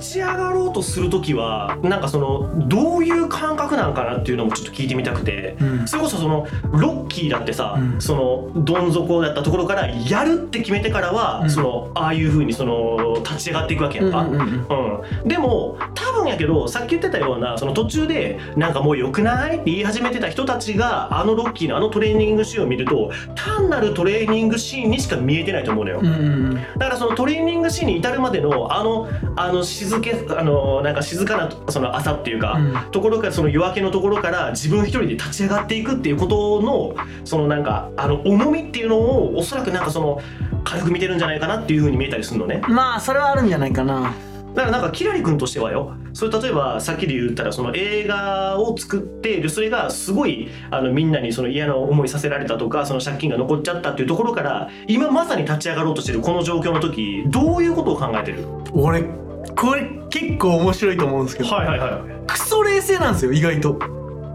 立ち上がろうとする時はなんかそのどういう感覚なんかなっていうのもちょっと聞いてみたくて、うん。それこそそのロッキーだってさ、うん。そのどん底だったところからやるって決めてからは、うん。そのああいう風にその立ち上がっていくわけやんか。うんうんうんうやけどさっき言ってたようなその途中でなんかもう良くない？って言い始めてた人たちがあのロッキーのあのトレーニングシーンを見ると単なるトレーニングシーンにしか見えてないと思うのよ。うんうんだからそのトレーニングシーンに至るまでのあのあの静けあのなんか静かなその朝っていうか、うんところからその夜明けのところから自分一人で立ち上がっていくっていうことのそのなんかあの重みっていうのをおそらくなんかその軽く見てるんじゃないかなっていうふうに見えたりするのね。まあそれはあるんじゃないかなだからなんかキラリ君としてはよそれ例えばさっきで言ったらその映画を作ってでそれがすごいあのみんなにその嫌な思いさせられたとかその借金が残っちゃったっていうところから今まさに立ち上がろうとしてるこの状況の時どういうことを考えてる？俺これ結構面白いと思うんですけどはいはいはい。クソ冷静なんですよ意外と。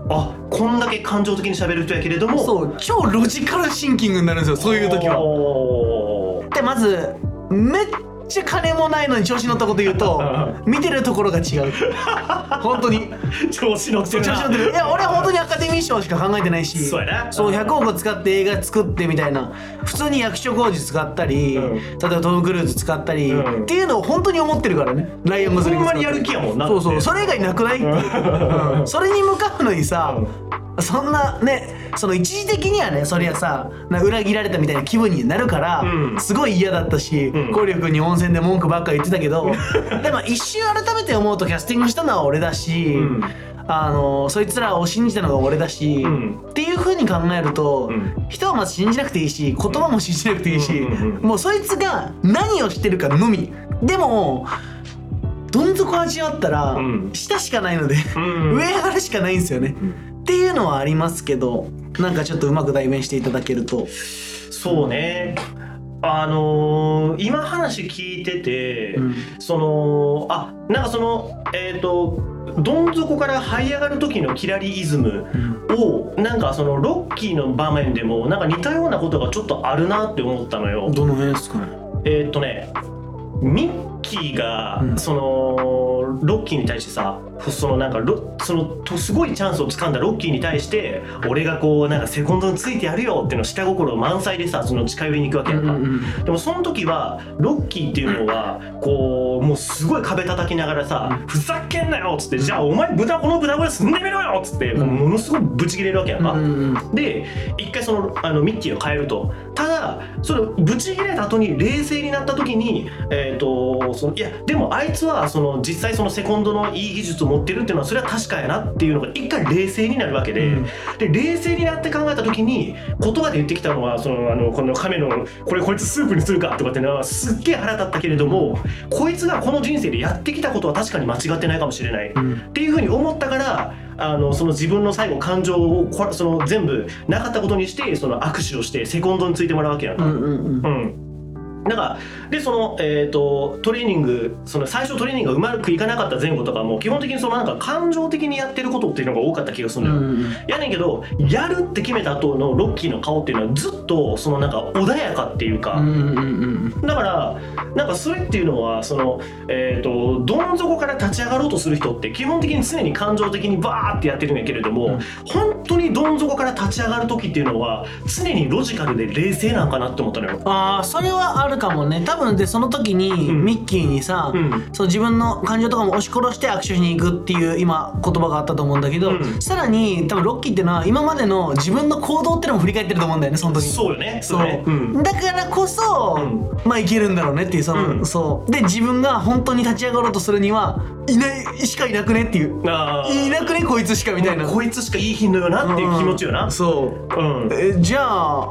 あこんだけ感情的に喋る人やけれどもうそう超ロジカルシンキングになるんですよそういう時は。はでまずめっちゃ金もないのに調子乗ったこと言うと 見てるところが違う。本当に。調子乗ってるな。調子乗ってる。いや俺は本当にアカデミー賞しか考えてないしそうやな。そう100億使って映画作ってみたいな。普通に役所工事使ったり、うん。例えばトム・クルーズ使ったり、うん。っていうのを本当に思ってるからね。ライアン・ゴズリングほんまにやる気やもんなそうそうそれ以外なくない うん。それに向かうのにさ、そんなねその一時的にはねそりゃさな裏切られたみたいな気分になるから、うん。すごい嫌だったしうん。光力に温泉で文句ばっか言ってたけど でも一瞬改めて思うとキャスティングしたのは俺だし、うん。あのそいつらを信じたのが俺だし、うん。っていう風に考えると、うん。人はまず信じなくていいし言葉も信じなくていいし、うんうんうんもうそいつが何をしてるかのみ。でもどん底味わったら、うん。下しかないので、うん 上上がるしかないんですよね、っていうのはありますけどなんかちょっとうまく代弁していただけると。そうね。あのー今話聞いてて、うん。そのあなんかそのえっ、とどん底から這い上がる時のキラリイズムをなんかそのロッキーの場面でもなんか似たようなことがちょっとあるなって思ったのよ。どの辺ですかね？えーっとねミッキーが、うんそのロッキーに対してさそのなんかロそのとすごいチャンスをつかんだロッキーに対して俺がこうなんかセコンドについてやるよっていうのを下心満載でさその近寄りに行くわけやんか、でもその時はロッキーっていうのはこうもうすごい壁叩きながらさ「ふざけんなよ!」っつって「じゃあお前豚この豚小屋住んでみろよ!」っつってうんものすごいブチ切れるわけやんか。うんうんで一回そのあのミッキーを変えるとただそれブチ切れた後に冷静になった時にえっ、とそのいやでもあいつはその実際そのセコンドのいい技術を持ってるっていうのはそれは確かやなっていうのが一回冷静になるわけで、うん。で冷静になって考えた時に言葉で言ってきたのはそのあのこの亀のこれこいつスープにするかとかっていうのはすっげえ腹立ったけれどもこいつがこの人生でやってきたことは確かに間違ってないかもしれない。うん。っていうふうに思ったからあのその自分の最後感情をこその全部なかったことにしてその握手をしてセコンドについてもらうわけやんか。うんうんうん。うんなんかでその、えー、とトレーニングその最初トレーニングがうまくいかなかった前後とかも基本的にそのなんか感情的にやってることっていうのが多かった気がするのよ。うんやねんけどやるって決めた後のロッキーの顔っていうのはずっとそのなんか穏やかっていうか、だからなんかそれっていうのはその、えー、とどん底から立ち上がろうとする人って基本的に常に感情的にバーってやってるんやけれども、うん本当にどん底から立ち上がる時っていうのは常にロジカルで冷静なんかなって思ったのよ。ああそれはあるかもね。多分でその時にん。ミッキーにさ、うん。そう自分の感情とかも押し殺して握手しに行くっていう今言葉があったと思うんだけど、うん。さらに多分ロッキーっていうのは今までの自分の行動ってのも振り返ってると思うんだよねその時に。そうよね。そう。ね。うん。だからこそ、まあいけるんだろうねっていうその、うん。そう。で自分が本当に立ち上がろうとするにはいないしかいなくねっていう。いなくねこいつしかみたいな。こいつしかいい品のよなっていう気持ちよな。そう。うん。えじゃあ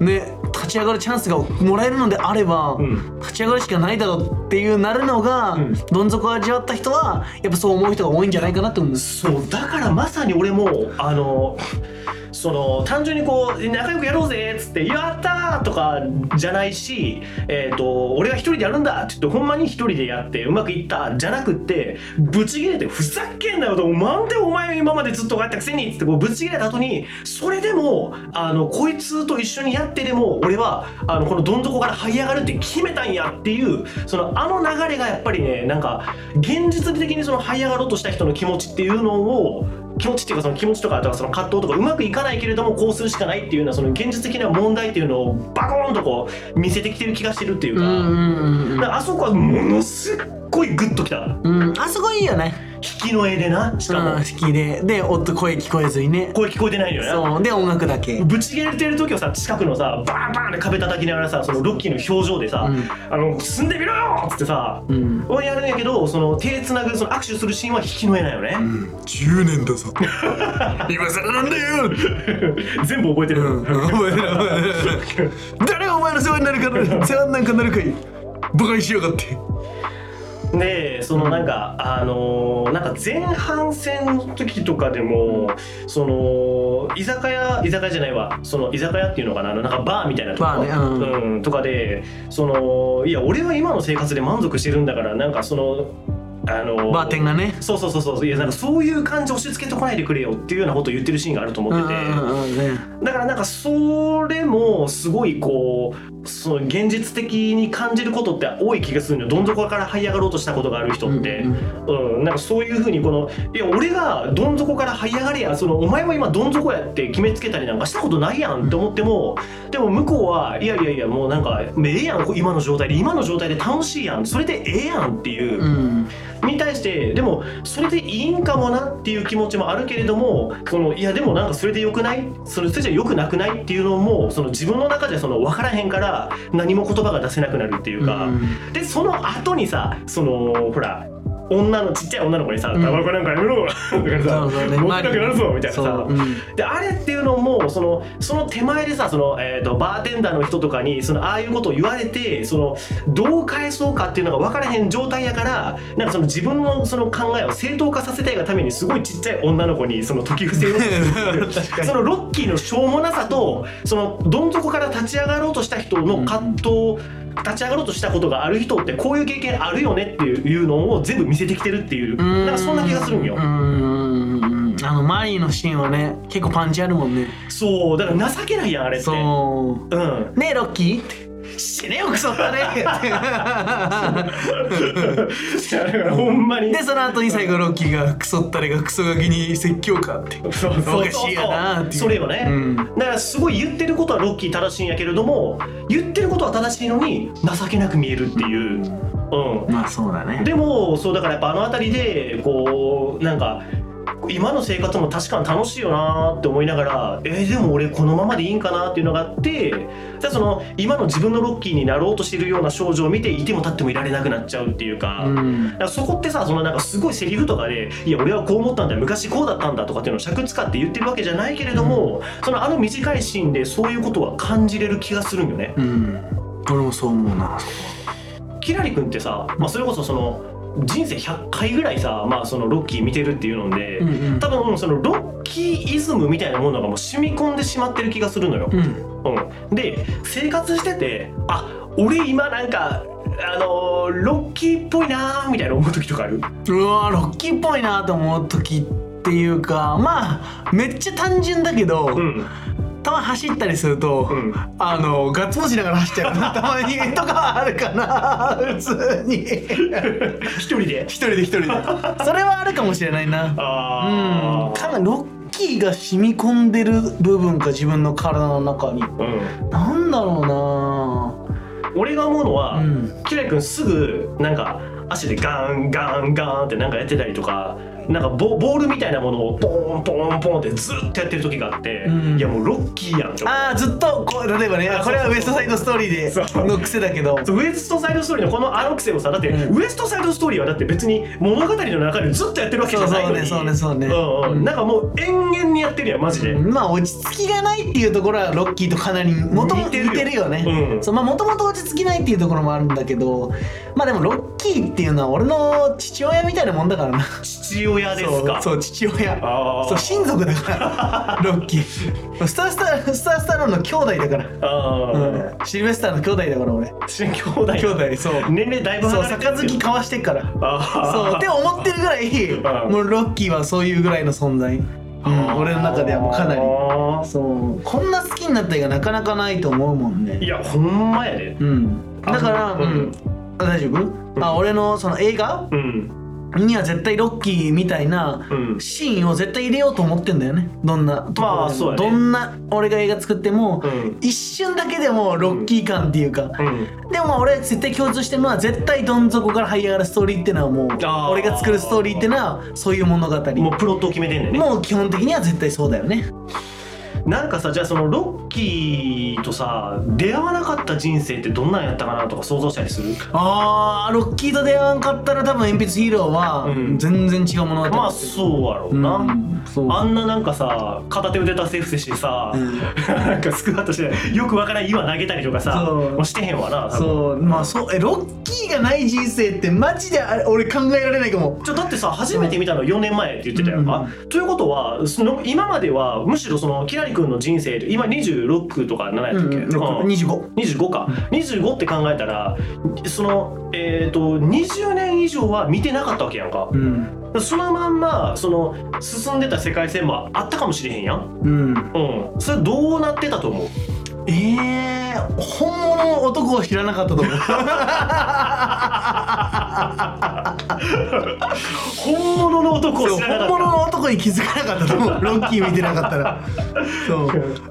ね立ち上がるチャンスがもらえるのであれば、うん立ち上がるしかないだろうっていうなるのが、うんどん底を味わった人はやっぱそう思う人が多いんじゃないかなって思うんです。そうだからまさに俺もあのその単純にこう仲良くやろうぜっつって「やったー!」とかじゃないし「えー、と俺が一人でやるんだ」って言ってほんまに一人でやってうまくいったじゃなくってブチ切れて「ふざけんなよ」と「なんでお前今までずっとこうやったくせに」っつってこうぶち切れた後にそれでもあのこいつと一緒にやってでも俺はあのこのどん底から這い上がるって決めたんやっていうそのあの流れがやっぱりねなんか現実的にその這い上がろうとした人の気持ちっていうのを気持ちっていうかその気持ちとかあとはその葛藤とかうまくいかないけれどもこうするしかないっていうようなその現実的な問題っていうのをバコーンとこう見せてきてる気がしてるっていうか,、あそこはものすっごいグッときた。うん。うんあそこいいよね。引きの絵でなしかも、うん好きで。で音声聞こえずにね。声聞こえてないのよなそう。で音楽だけ。ぶち切れてる時はさ近くのさバンバンって壁叩きながらさそのロッキーの表情でさ「うん。あの進んでみろよ!」っつってさ、うん。をやるんやけどその手つなぐその握手するシーンは引きの絵なよね、10年だぞ 今更なんだよ。全部覚えてる、うん。覚えてる。覚えてる。誰がお前の世話になるから世話なんかなるかい馬鹿にしやがって。でそのなんか、あのーなんか前半戦の時とかでもその居酒屋居酒屋じゃないわ。その居酒屋っていうのかな。あのなんかバーみたいなとこ。バーね。うん。うん。とかでそのいや俺は今の生活で満足してるんだからなんかそのあのバーテンがね。そうそうそうそう。いやなんかそういう感じ押し付けてこないでくれよっていうようなことを言ってるシーンがあると思ってて、だからなんかそれもすごいこうその現実的に感じることって多い気がするのよ。どん底から這い上がろうとしたことがある人って、うんうんなんかそういうふうにこのいや俺がどん底から這い上がれやそのお前は今どん底やって決めつけたりなんかしたことないやんって思ってもでも向こうはいやいやいやもうなんかええやん今の状態で今の状態で楽しいやんそれでええやんっていう。うん。に対してでもそれでいいんかもなっていう気持ちもあるけれどもそのいやでもなんかそれでよくない？それそれじゃよくなくない？っていうのもその自分の中じゃその分からへんから何も言葉が出せなくなるっていうか、うん。でその後にさそのほら女のちっちゃい女の子にさ「ん。タバコなんかやめろ」とかさそうそう「ね持ってなくなるぞ」みたいなそさううん。であれっていうのもそのその手前でさその、えー、とバーテンダーの人とかにそのああいうことを言われてそのどう返そうかっていうのが分からへん状態やからなんかその自分のその考えを正当化させたいがためにすごいちっちゃい女の子にその時伏せを そのロッキーのしょうもなさとそのどん底から立ち上がろうとした人の葛藤、立ち上がろうとしたことがある人ってこういう経験あるよねっていうのを全部見せてきてるっていうなんかそんな気がするんよ。う。ん。あのマリーのシーンはね結構パンチあるもんね。そうだから情けないやんあれって。そう。うん。ねえロッキー？死ねよクソったねいやだからほんまに。でその後に最後ロッキーがクソったれがクソガキに説教かって。そうそうそうおかしいやなっていう。それよね、うん。だからすごい言ってることはロッキー正しいんやけれども言ってることは正しいのに情けなく見えるっていう、うん、まあそうだね。でもそうだからやっぱあの辺りでこうなんか今の生活も確かに楽しいよなって思いながらえーでも俺このままでいいんかなっていうのがあってじゃあその今の自分のロッキーになろうとしてるような少女を見ていても立ってもいられなくなっちゃうっていうか。うんだからそこってさそのなんかすごいセリフとかで「いや俺はこう思ったんだよ昔こうだったんだ」とかっていうのを尺使って言ってるわけじゃないけれども、そのあの短いシーンでそういうことは感じれる気がするんよね。うん俺もそう思うなキラリ君ってさ、まあ、それこそその人生100回ぐらいさ、まあ、そのロッキー見てるっていうので、うんうん。多分そのロッキーイズムみたいなものがもう染み込んでしまってる気がするのよ。うん。うん、で生活しててあ俺今なんかあのーロッキーっぽいなーみたいな思う時とかある？うわロッキーっぽいなと思う時っていうかまあめっちゃ単純だけど、うん。たまに走ったりすると、うん。あのガッツポーズしながら走っちゃう。たまにとかはあるかな 普通に。一人で？一人で一人で。それはあるかもしれないな。あうん。かなりロッキーが染み込んでる部分か自分の体の中に。うん、なんだろ俺が思うのは、うなうん。キラリ君すぐなんか足でガンガンガンってなんかやってたりとかなんかボボールみたいなものをポンポンポンってずっとやってる時があって、うん。いやもうロッキーやんって思うああずっとこう例えばねあこれはウエストサイドストーリーそうでの癖だけどウエストサイドストーリーのこのあの癖をさだって、うん。ウエストサイドストーリーはだって別に物語の中でずっとやってるわけじゃないのに。そうそうねそうね。そうねうん。うん、なんかもう延々にやってるやんマジで、まあ落ち着きがないっていうところはロッキーとかなりもとも似てるよ似てるよね、うん。そうまあもともと落ち着きないっていうところもあるんだけどまあでもロッキーっていうのは俺の父親みたいなもんだからな。父親親ですか？そうそう父親。そう親族だから ロッキー。スタースタースタースタローンの兄弟だから。あうん。シルベスターの兄弟だから俺。あ兄弟。兄弟そう。年齢だいぶそう杯交わしてっから。あそうって思ってるぐらいうん。もうロッキーはそういうぐらいの存在、うん、俺の中ではもうかなり。あそう。こんな好きになった映画なかなかないと思うもんね。ーいやほんまやで。うん。だからううん。大丈夫、あ俺のその映画？うんには絶対ロッキーみたいなうん。シーンを絶対入れようと思ってんだよね。どんなところね。どんな俺が映画作っても、うん。一瞬だけでもロッキー感っていうか、うん。でもまあ俺絶対共通してるのは絶対どん底から這い上がるストーリーっていうのはもう俺が作るストーリーっていうのはそういう物語。もうプロットを決めてんねんね。もう基本的には絶対そうだよねなんかさじゃあそのロッキーとさ出会わなかった人生ってどんなんやったかなとか想像したりする？あーロッキーと出会わんかったら多分鉛筆ヒーローはうん。全然違う物語まあそうやろうな、うんそうあんななんかさ片手腕立て伏せしてさ、うん。なんかスクワットしてよくわからん岩投げたりとかさそう。もうしてへんわな多分。そう。まあそうえロッキーがない人生ってマジであれ俺考えられないかも。ちょだってさ初めて見たの4年前って言ってたやんか、うということはその今まではむしろそのキラリ君の人生今26とか7やったっけ、うんうん。25 25か、25って考えたらそのえっ、と20年以上は見てなかったわけやんか。うん。そのまんまその進んでた世界線もあったかもしれへんやんうんうんそれどうなってたと思うええー、本物の男を知らなかったと思う。本物の男をそう知らなかった。本物の男に気づかなかったと思う。ロッキー見てなかったら。そう。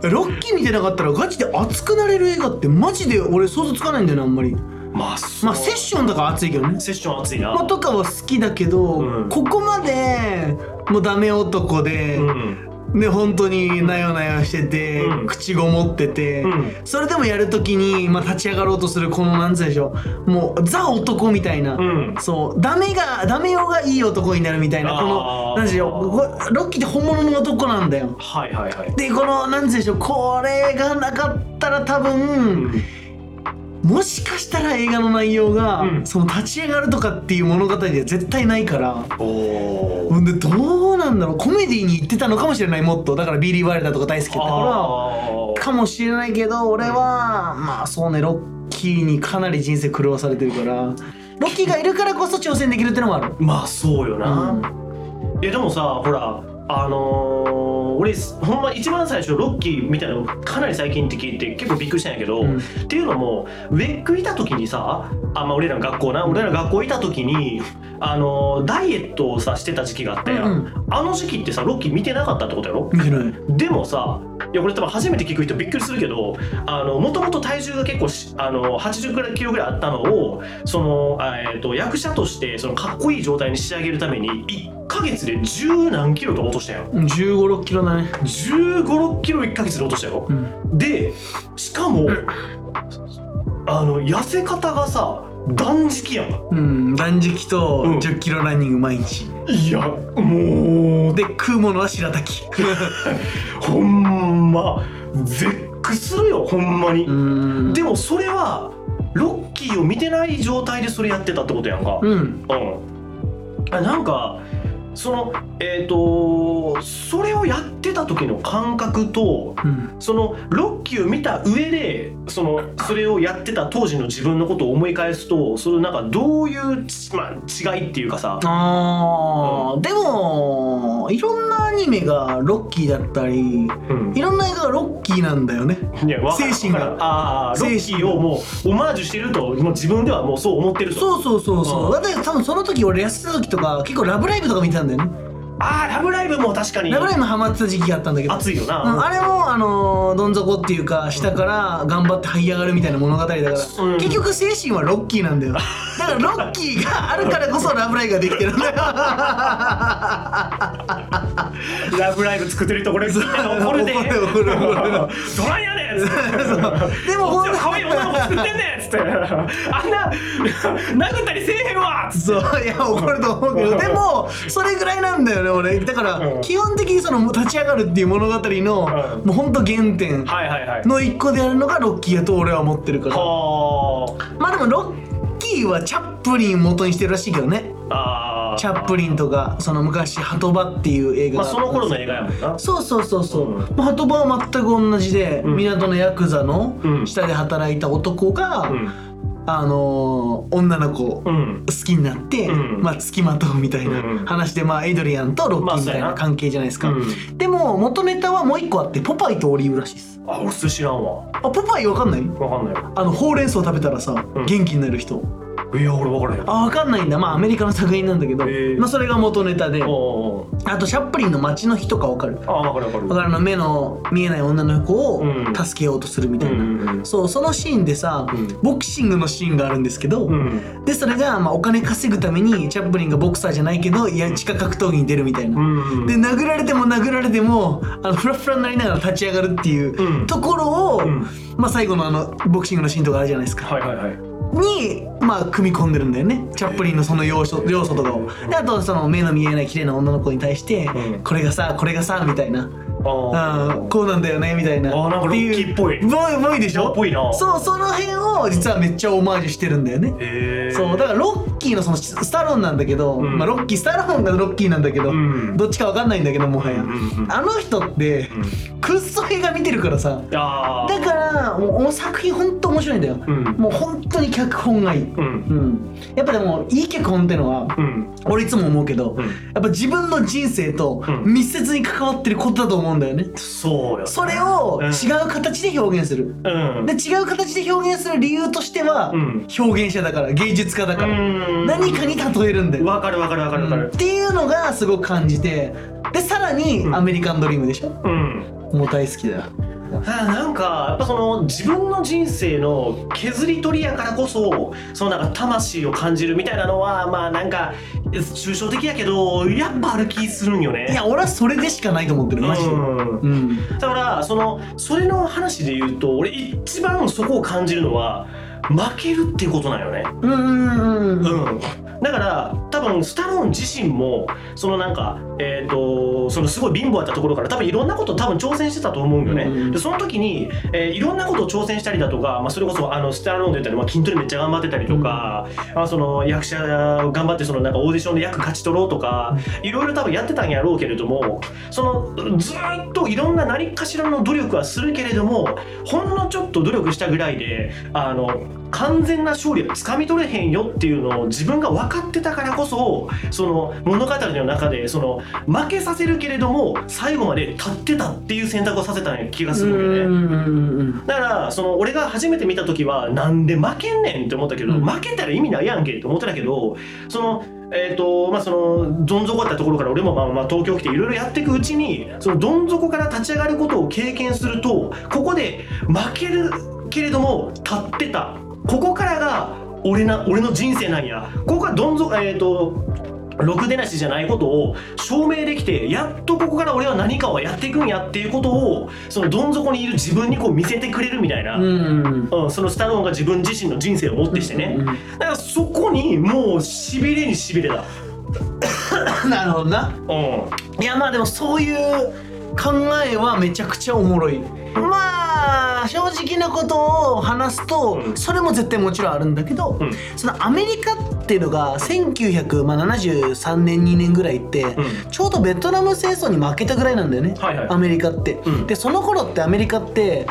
ロッキー見てなかったらガチで熱くなれる映画ってマジで俺想像つかないんだよねあんまり。まあまあセッションとか熱いけどね。セッション熱いな。のとかは好きだけど、うん。ここまでもうダメ男で、うんで本当になよなよしてて、うん。口ごもってて、うん。それでもやるときに、まあ、立ち上がろうとするこのなんつうんでしょうもうザ男みたいな、うん。そうダメがダメよがいい男になるみたいなこのなんでしょうこロッキーって本物の男なんだよ。はいはいはい。でこのなんつうんでしょうこれがなかったら多分、もしかしたら映画の内容が、うん。その立ち上がるとかっていう物語では絶対ないから。おおほんでどうなんだろう。コメディに行ってたのかもしれないもっと。だからビリー・ワイルダーとか大好きだからあかもしれないけど俺はまあそうねロッキーにかなり人生狂わされてるから。ロッキーがいるからこそ挑戦できるってのもある。まあそうよな、うん。いやでもさほらあのー俺ほんま一番最初ロッキーみたいなのかなり最近って聞いて結構びっくりしたんやけど、うん。っていうのもウェックいた時にさあ、まあ、俺らの学校な俺ら学校いた時にあのーダイエットをさしてた時期があったやん、うん。あの時期ってさロッキー見てなかったってことやろ？見てない。でもさいやこれ多分初めて聞く人びっくりするけどもともと体重が結構しあの80キロぐらいあったのをその、あえー、と役者としてそのかっこいい状態に仕上げるために1ヶ月で十何キロと落としたよ。1 5 6キロだね。1 5 6キロ1ヶ月で落としたよ。うん。でしかもあの痩せ方がさ断食やんうん断食とうん。1 0キロランニング毎日。いやもう。で食うものは白滝。ほんま。絶句するよほんまに、うん。でもそれはロッキーを見てない状態でそれやってたってことやんか。うん。うん。あなんかそのえっ、とそれをやってた時の感覚とうん。そのロッキーを見た上でそのそれをやってた当時の自分のことを思い返すとそのなんかどういうち、まあ、違いっていうかさ。あー。でもいろんメがロッキーだったりうん。いろんな映画がロッキーなんだよね。いやわかる。精神が。わかるああロッキーをもうオマージュしてるともう自分ではもうそう思ってると。そうそうそうそう。うだって多分その時俺痩せてた時とか結構「ラブライブ!」とか見てたんだよねああラブライブも確か「にラブライブ!」ハマってた時期があったんだけど。熱いよな、うん、あれもあのーどん底っていうか下から頑張って這い上がるみたいな物語だから、うん。結局精神はロッキーなんだよ。だからロッキーがあるからこそラブライブができてるんだよ。ラブライブ作ってる人これ。怒るで。怒る怒る。怒るどないやねでもこっちは可愛い女の子作ってんねん。っつって。あんな殴ったりせえへんわ。っつって。そう。いや怒ると思うけど。でもそれぐらいなんだよね俺だからうん。基本的にその立ち上がるっていう物語のうん。もうほんと原点の一個であるのがロッキーやと俺は思ってるから。はまあでもロッキーはチャップリン元にしてるらしいけどね。チャップリンとかその昔「ハトバ」っていう映画まあがその頃の映画やもんな。そうそうそうそう、うん。まあハトバは全く同じで、うん。港のヤクザのうん。下で働いた男が、うんあのー女の子好きになって、うん。まあ付きまとうみたいなうん。話で、まあエイドリアンとロッキーみたいなな。関係じゃないですか、うん。でも元ネタはもう一個あってポパイとオリーブらしいです。あ俺それ知らんわ。あポパイわかんない？わかんないよ。あのほうれん草食べたらさ、うん。元気になる人いや俺わからへんあわかんないんだ。まあアメリカの作品なんだけど、へー。まあそれが元ネタであとチャップリンの街の日とかわかる。あわかるわかる。だからあの目の見えない女の子をうん。助けようとするみたいな、うんうんうん。そうそのシーンでさ、うん。ボクシングのシーンがあるんですけど、うん。でそれがまあお金稼ぐためにチャップリンがボクサーじゃないけどいや地下格闘技に出るみたいな、うんで殴られても殴られてもあのフラフラになりながら立ち上がるっていううん。ところを、うん。まあ、最後のあのボクシングのシーンとかあるじゃないですか。はいはいはいにまあ組み込んでるんだよね。チャップリンのその要素要素とかを。であとその目の見えない綺麗な女の子に対して、うんこれがさこれがさみたいな。あうん。こうなんだよねみたいな。あーなんかロッキーっぽい。ぽいぽいでしょ？っぽいな。そうその辺を実はめっちゃオマージュしてるんだよね。へえそうだからロッキーのそのスタローンなんだけど、ん。まあロッキースタローンがロッキーなんだけど、うん。どっちかわかんないんだけどもはや、うんうんうん。あの人って、くっそ映画見てるからさ。だからもう作品ほんと面白いんだよ、うん。もう本当に脚本がいい、うん。うん、やっぱでもいい脚本ってのは、うん。俺いつも思うけど、うん。やっぱ自分の人生とうん。密接に関わってることだと思うんだよね、そうよそれをうん違う形で表現する、うん。で違う形で表現する理由としては、うん。表現者だから芸術家だから、うん何かに例えるんだよ、わかるわかるわかるわかる。っていうのがすごく感じてでさらにうん。アメリカンドリームでしょ、うん。もう大好きだよ。あなんかやっぱその自分の人生の削り取りやからこそそのなんか魂を感じるみたいなのはまあなんか抽象的やけどやっぱある気するんよね。いや俺はそれでしかないと思ってるマジで。うん。うん。だからそのそれの話で言うと俺一番そこを感じるのは負けるっていうことなんよね。うんうんうんうんうん、だから多分スタローン自身もそのなんかえっ、とそのすごい貧乏やったところから多分いろんなこと多分挑戦してたと思うんよね。うんうんでその時に、えーいろんなことを挑戦したりだとか、まあ、それこそあのスタローンで言ったら、まあ、筋トレめっちゃ頑張ってたりとか、まあ、その役者頑張ってそのなんかオーディションで役勝ち取ろうとかいろいろ多分やってたんやろうけれどもそのずーっといろんな何かしらの努力はするけれどもほんのちょっと努力したぐらいであの完全な勝利はつかみ取れへんよっていうのを自分が分かってたからこそその物語の中でその負けさせるけれども最後まで立ってたっていう選択をさせた気がするんよね。だからその俺が初めて見た時はなんで負けんねんって思ったけど、うん。負けたら意味ないやんけって思ってたけどそのえーとまあ、そのどん底だったところから俺もまあまあ東京来ていろいろやっていくうちにそのどん底から立ち上がることを経験するとここで負けるけれども立ってたここからが俺な俺の人生なんや。ここがどん底えっ、とろくでなしじゃないことを証明できてやっとここから俺は何かをやっていくんやっていうことをそのどん底にいる自分にこう見せてくれるみたいな、うんうんうん、そのスタローンが自分自身の人生をもってしてね、うんだからそこにもうしびれにしびれだ、なるほどな。うん、いやまあでもそういう考えはめちゃくちゃおもろいまあ正直なことを話すと、うん。それも絶対もちろんあるんだけど、うん。そのアメリカっていうのが1973年2年ぐらいって、ん。ちょうどベトナム戦争に負けたぐらいなんだよね、はいはい。アメリカって、うん。でその頃ってアメリカって、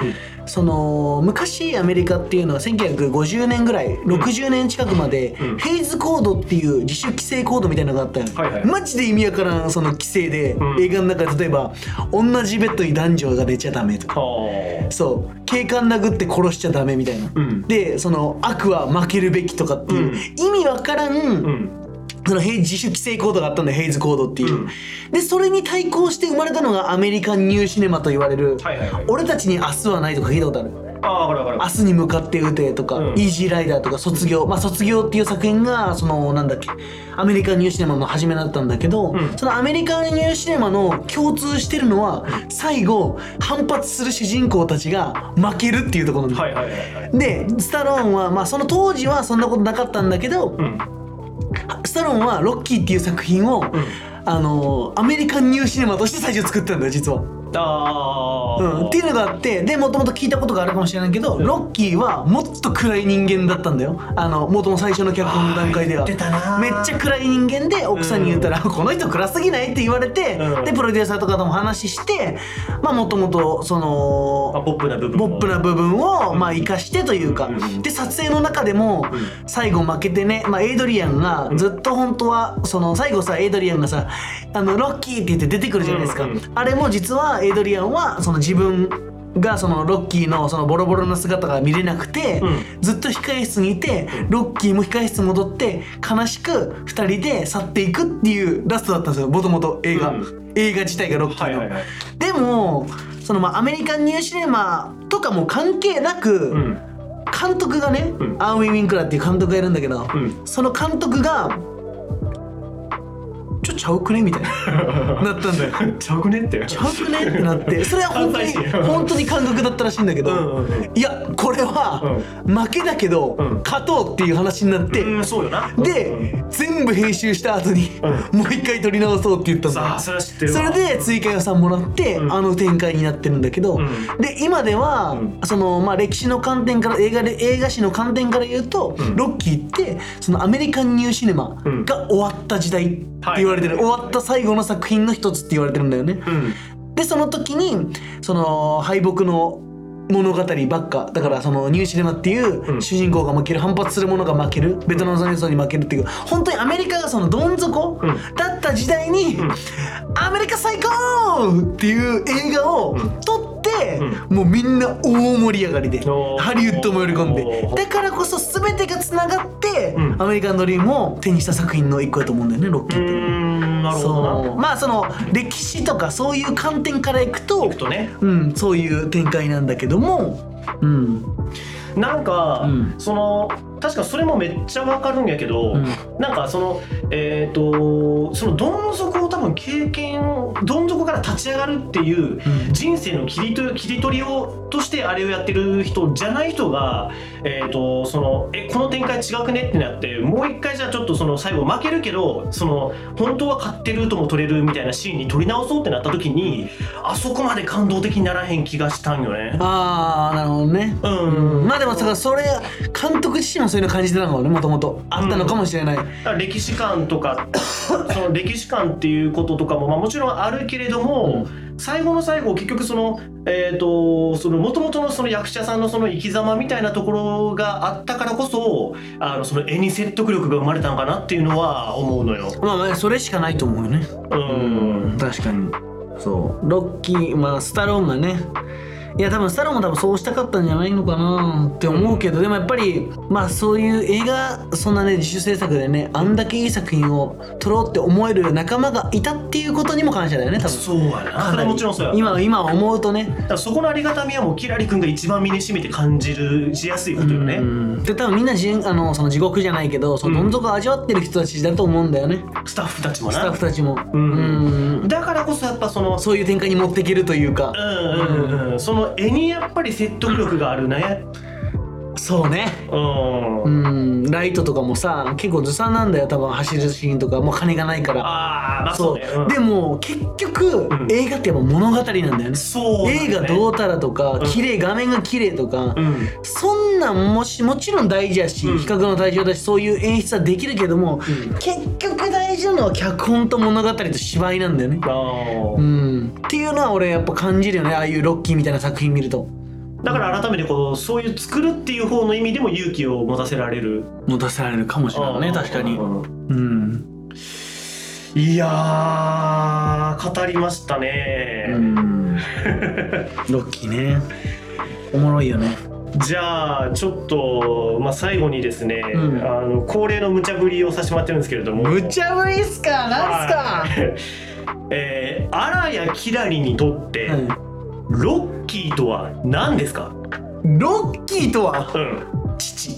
その昔アメリカっていうのは1950年ぐらい60年近くまで、うん。ヘイズコードっていう自主規制コードみたいなのがあった。よ、はいはい。マジで意味わからんその規制で、うん。映画の中で例えば同じベッドに男女が寝ちゃダメとか。はそう。警官殴って殺しちゃダメみたいな、うん。でその悪は負けるべきとかっていう、うん。意味わからんそのヘイ自主規制コードがあったんだよヘイズコードっていう、うん。でそれに対抗して生まれたのがアメリカンニューシネマと言われる、はいはいはい。俺たちに明日はないとか聞いたことある？ああ分かる分か明日に向かって撃てとか、うん。イージーライダーとか卒業まあ卒業っていう作品がそのなんだっけアメリカンニューシネマの初めだったんだけど、うん。そのアメリカンニューシネマの共通してるのは最後反発する主人公たちが負けるっていうところなんだよ。はいはいはいはい。でスタローンはまあその当時はそんなことなかったんだけど、うんスタローンは「ロッキー」っていう作品を、うんあのアメリカンニューシネマとして最初作ったんだよ実は。ああ、うん、っていうのがあってでもともと聞いたことがあるかもしれないけど、ロッキーはもっと暗い人間だったんだよ。あのもともと最初の脚本の段階では。あー言ってたなめっちゃ暗い人間で奥さんに言ったら、この人暗すぎないって言われて、うん。でプロデューサーとかとも話してまあもともとそのまあ、ポップな部分ポップな部分をまあ生かしてというか、うん。で撮影の中でも最後負けてね、まあ、エイドリアンがずっと本当はその最後さエイドリアンがさ「あのロッキー」って言って出てくるじゃないですか、うんうん。あれも実はエイドリアンはその自分がそのロッキーのそのボロボロな姿が見れなくて、うずっと控え室にいてロッキーも控え室戻って悲しく2人で去っていくっていうラストだったんですよ。もともと映画、うん。映画自体がロッキーの。はいはいはい。でもそのまあアメリカンニューシネマとかも関係なく、うん。監督がね、うん。アーウィン・ウィンクラーっていう監督がいるんだけど、うん。その監督がちょちゃうくねみたいな。なったんだよ ちゃうくねって。ちゃうくねってなって。それは本当に 本当に感覚だったらしいんだけど、うんうんうん。いやこれは負けだけど、うん。勝とうっていう話になって、うんそうよな。で、全部編集した後に、もう一回撮り直そうって言ったんだよさあそれは知ってるわ。それで追加予算もらって、うん。あの展開になってるんだけど、うん。で今では、うん。そのまあ歴史の観点から映画で映画史の観点から言うと、うん。ロッキーってそのアメリカンニューシネマうん。が終わった時代って言われてる、はい終わった最後の作品の一つって言われてるんだよね。うん。でその時にその敗北の物語ばっか。だからそのニューシネマっていううん。主人公が負ける反発する者が負けるベトナム戦争に負けるっていう本当にアメリカがそのどん底うん。だった時代にん「アメリカ最高!」っていう映画を撮ってうもうみんな大盛り上がりでハリウッドも喜んで。だからこそ全てがつながってうん。アメリカンドリームを手にした作品の一個だと思うんだよねロッキうーって。んなるほどまあその歴史とかそういう観点からいくといくとね。うん、そういう展開なんだけども、うん、なんか、うん。その確かそれもめっちゃわかるんやけど、うん。なんかそのえっ、とそのどん底を多分経験どん底から立ち上がるっていううん。人生の切りと切り取りをとしてあれをやってる人じゃない人が、えー、とそのえこの展開違くねってなってもう一回じゃあちょっとその最後負けるけどその本当は勝ってるとも取れるみたいなシーンに撮り直そうってなった時にあそこまで感動的にならへん気がしたんよね。ああなるほどね、うん。まあでもさそれ監督自身もそういうの感じてたのかもねもともとあったのかもしれない、だから歴史観とか その歴史観っていうこととかも、まあ、もちろんあるけれども、最後の最後結局そのえっ、とその元々のその役者さんのその生き様みたいなところがあったからこそあのその絵に説得力が生まれたんかなっていうのは思うのよ。まあまあそれしかないと思うよね。うん、確かに。そう。ロッキーまあスタローンがねいや多分スタローンも多分そうしたかったんじゃないのかなって思うけど、でもやっぱりまあそういう映画そんなね自主制作でねあんだけいい作品を撮ろうって思える仲間がいたっていうことにも感謝だよね多分。そうやな。それはもちろんそうや今今思うとね。だからそこのありがたみはもうキラリ君が一番身に染みて感じるしやすいことよね。うんで多分みんなじあのその地獄じゃないけどそのどん底を味わってる人たちだと思うんだよね、スタッフたちもな。スタッフたちも、うん。うん。だからこそやっぱそのそういう展開に持っていけるというか、うんうんうん、その絵にやっぱり説得力があるね。そうね。うん。うん。ライトとかもさ結構ずさんなんだよ多分走るシーンとか。もう金がないから。ああ、まあそう。ね。うん。でも結局、ん。映画ってやっぱ物語なんだよね。ね。映画どうたらとかうん。綺麗画面が綺麗とか、うん。そんなんもしもちろん大事やし、うん。比較の対象だしそういう演出はできるけども、うん。結局大事なのは脚本と物語と芝居なんだよね。あうーん、っていうのは俺やっぱ感じるよね。ああいうロッキーみたいな作品見るとだから改めてこうそういう作るっていう方の意味でも勇気を持たせられる。持たせられるかもしれないね確かに。うん。うん、いやー語りましたうね。ん、ロッキーね。おもろいよね。じゃあちょっとまあ最後にですね、うん。あの恒例の無茶ぶりをさせてもらってるんですけれども。無茶ぶりっすか？なんすか、はい。えー、アラやキラリにとって、うんロッキーとは何ですか？ロッキーとは？うん。父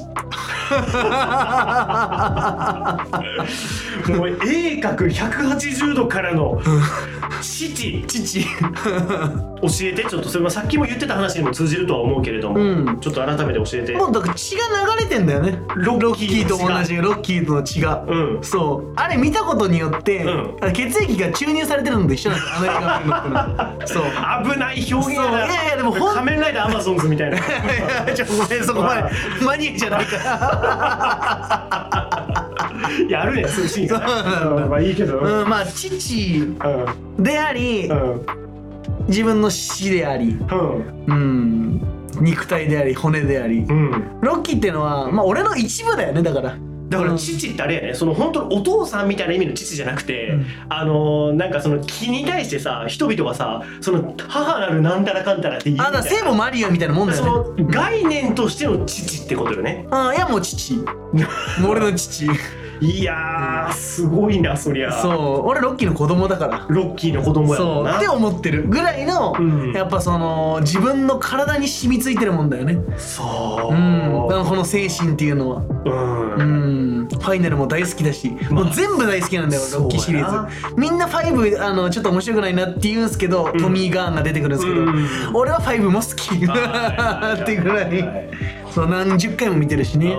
もう鋭角180度からの父。父。教えて。ちょっとそれはさっきも言ってた話にも通じるとは思うけれども、うん。ちょっと改めて教えて。もうだから血が流れてんだよね。ロッキー。と同じロッキーとの血が、うん。そう。あれ見たことによって、うん。あ血液が注入されてるのと一緒なんですアメリカの。はそう。危ない表現やな。そう。いやいやでも仮面ライダーアマゾンズみたいな。いやちょごめんそこまで。マニアじゃないい やあるね。そう。いうシーンまあいいけど。うん。うんまあ父うん。でありうん自分の死でありうん。うん。肉体であり骨であり。うん。ロッキーってのはまあ俺の一部だよねだからだからうん父ってあれやね。その本当にお父さんみたいな意味の父じゃなくて、うん。あのーなんかその気に対してさ人々がさその母なるなんたらかんたらって言うあ聖母マリアみたいなもんだそよね。の概念としての父ってことよね。あいやもう父。俺の父いやーすごいなそりゃ。そう。俺ロッキーの子供だから。ロッキーの子供やもんな。そう。って思ってるぐらいの、うん。やっぱその自分の体に染みついてるもんだよね。そう。うん。だからこの精神っていうのは。うん。うん。ファイナルも大好きだし、もう全部大好きなんだよロッキーシリーズ。みんな5あのちょっと面白くないなって言うんですけど、トミー・ガーンが出てくるんですけど、うん。俺は5も好き。はいっていうぐらはい。い。そう何十回も見てるしね。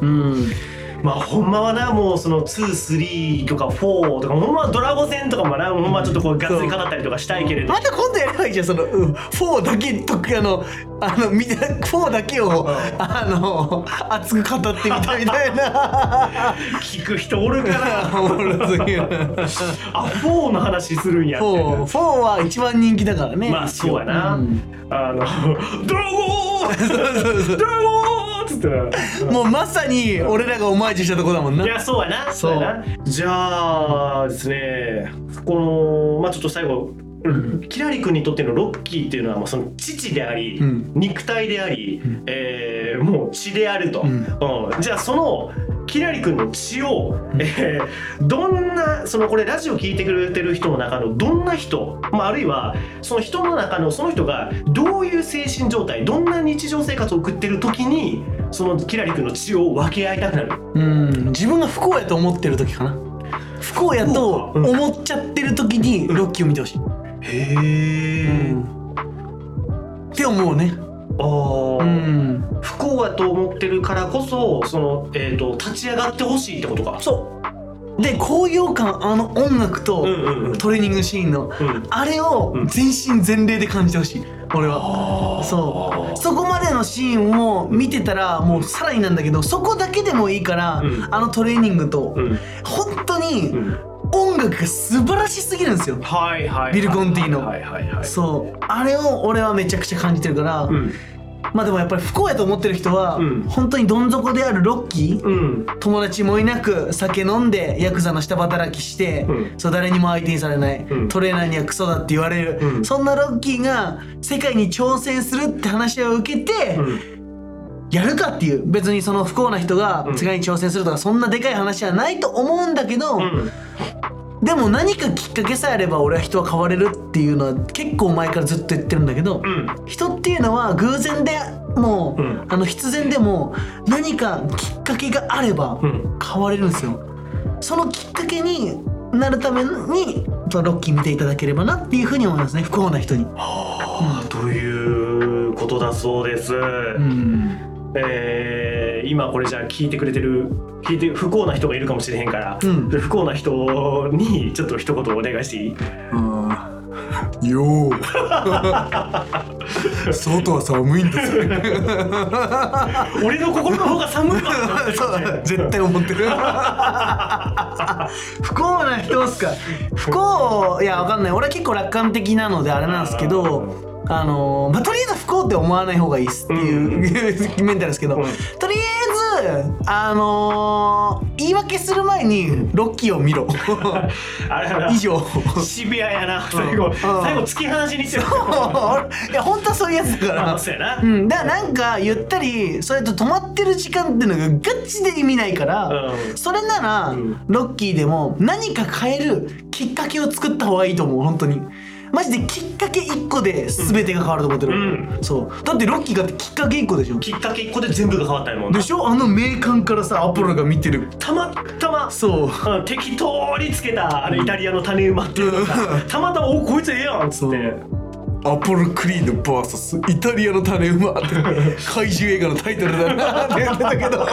うんまあほんまはなもうその23とか4とかほんまはドラゴン戦とかもなほんまちょっとこうガッツリ語ったりとかしたいけれど。また今度やればいいじゃんそのうん4だけとあのあの見て4だけをあの熱く語ってみたみたいな。聞く人おるかな。おもろすぎる。あ4の話するんやって。4 4は一番人気だからね。まあそうやな、ん。あの「ドラゴン ドラゴン!」っつってもうまさに俺らがオマージュしたとこだもんな。いやそうやな。そう。やな。じゃあですねこのまあちょっと最後キラリ君にとってのロッキーっていうのはまあその父であり、うん。肉体であり、ん。えーもう血であると、うん。うん。じゃあそのキラリ君の血を、えーどんなそのこれラジオ聞いてくれてる人の中のどんな人、まあ、あるいはその人の中のその人がどういう精神状態どんな日常生活を送ってる時にそのキラリ君の血を分け合いたくなる。うん。自分が不幸やと思ってる時かな。不幸やと思っちゃってる時にロッキーを見てほしい、へえ、って思うね。ああ、うん。不幸やと思ってるからこそその、えー、と立ち上がってほしいってことか。そう。で高揚感あの音楽とうんうんうん。トレーニングシーンのうん。あれをうん。全身全霊で感じてほしい俺は。そう。そこまでのシーンを見てたらもうさらになんだけどそこだけでもいいから、うん。あのトレーニングとうん。本当にうん。音楽が素晴らしすぎるんですよ。はいはいはいビルコンティーノはいはいはい。そう。あれを俺はめちゃくちゃ感じてるから、うんまあでもやっぱり不幸やと思ってる人は、うん。本当にどん底であるロッキー、うん。友達もいなく酒飲んでヤクザの下働きして、うん。そう誰にも相手にされない、うん。トレーナーにはクソだって言われる、うん。そんなロッキーが世界に挑戦するって話を受けて、うん。やるかっていう別にその不幸な人がうん。世界に挑戦するとかそんなでかい話はないと思うんだけど、うんでも何かきっかけさえあれば俺は人は変われるっていうのは結構前からずっと言ってるんだけど、うん。人っていうのは偶然でも、うん。あの必然でも何かきっかけがあればうん。変われるんですよ。そのきっかけになるためにロッキー見ていただければなっていうふうに思いますね。不幸な人に。はあということだそうです、うんえー今これじゃあ聞いてくれてる聞いて不幸な人がいるかもしれへんから、うん。不幸な人にちょっと一言お願いしていい？よう。外は寒いんですよ 俺の心の方が寒いわ。そう絶対思ってる。不幸な人っすか？不幸いやわかんない。俺は結構楽観的なのであれなんですけどあのまあ、とりあえず不幸って思わない方がいいっすっていう、メンタルですけど、うん。とりあえずあのー言い訳する前にロッキーを見ろ。以上。シビアやな。最後、うん。最後突き放しにしてる。いや本当はそういうやつだから。まあそうやな、うん、だからなんかゆったりそれと止まってる時間っていうのがガチで意味ないから、うん。それなら、うん。ロッキーでも何か変えるきっかけを作った方がいいと思う本当にマジできっかけ1個で全てが変わると思ってる、うん。そう。だってロッキーがきっかけ1個でしょ。きっかけ1個で全部が変わったもんな。でしょ？あの名鑑からさアポロが見てる。たまたまそう。うん適当につけたあのイタリアの種馬っていうのがたまたま「おこいつええやん」っつってアポロクリード VS イタリアの種馬って怪獣映画のタイトルだなって言ってたけど。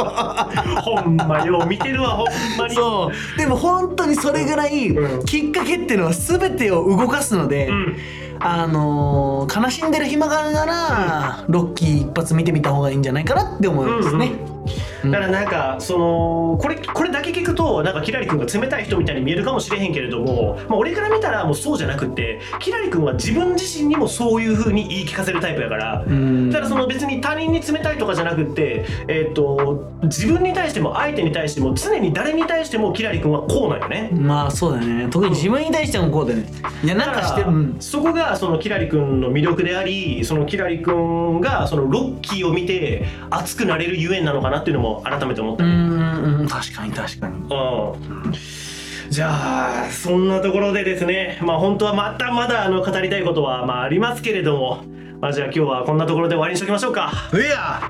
ほんまよう見てるわほんまに。そう。でも本当にそれぐらいうん。きっかけっていうのは全てを動かすので、うん。あのー悲しんでる暇があるなら、ロッキー一発見てみた方がいいんじゃないかなって思いますね。だからなんかそのこれこれだけ聞くとなんかキラリ君が冷たい人みたいに見えるかもしれへんけれども、まあ、俺から見たらもうそうじゃなくってキラリ君は自分自身にもそういう風に言い聞かせるタイプやから、ん。だからその別に他人に冷たいとかじゃなくって、えー、と自分に対しても相手に対しても常に誰に対してもキラリ君はこうなんよね。まあそうだね。特に自分に対してもこうだよね。いやなんかしてる、うん、そこがそのキラリ君の魅力でありそのキラリ君がそのロッキーを見て熱くなれるゆえんなのかなっていうのも改めて思ったうん。確かに確かに。うん。じゃあそんなところでですねまあ本当はまたまだあの語りたいことはまあありますけれどもまあじゃあ今日はこんなところで終わりにしときましょうか。いや。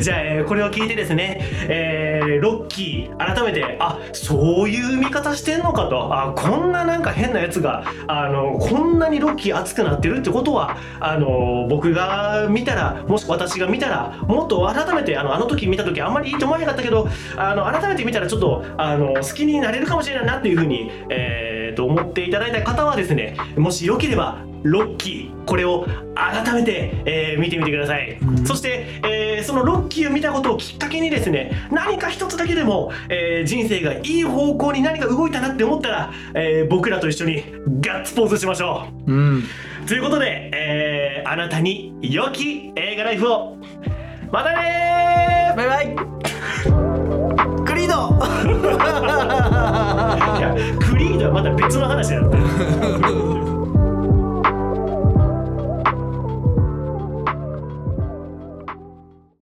じゃあ、えーこれを聞いてですね、えーロッキー改めてあそういう見方してんのかと。あこんななんか変なやつがあのこんなにロッキー熱くなってるってことはあの僕が見たらもしくは私が見たらもっと改めてあのあの時見た時あんまりいいと思わなかったけどあの改めて見たらちょっとあの好きになれるかもしれないなっていうふうに、えーと思っていただいた方はですねもしよければロッキーこれを改めて、えー見てみてください、そして、えーそのロッキーを見たことをきっかけにですね何か一つだけでも、えー人生がいい方向に何か動いたなって思ったら、えー僕らと一緒にガッツポーズしましょう。ん。うということで、えーあなたに良き映画ライフを。またねー。バイバイ。クリード クリードはまた別の話だった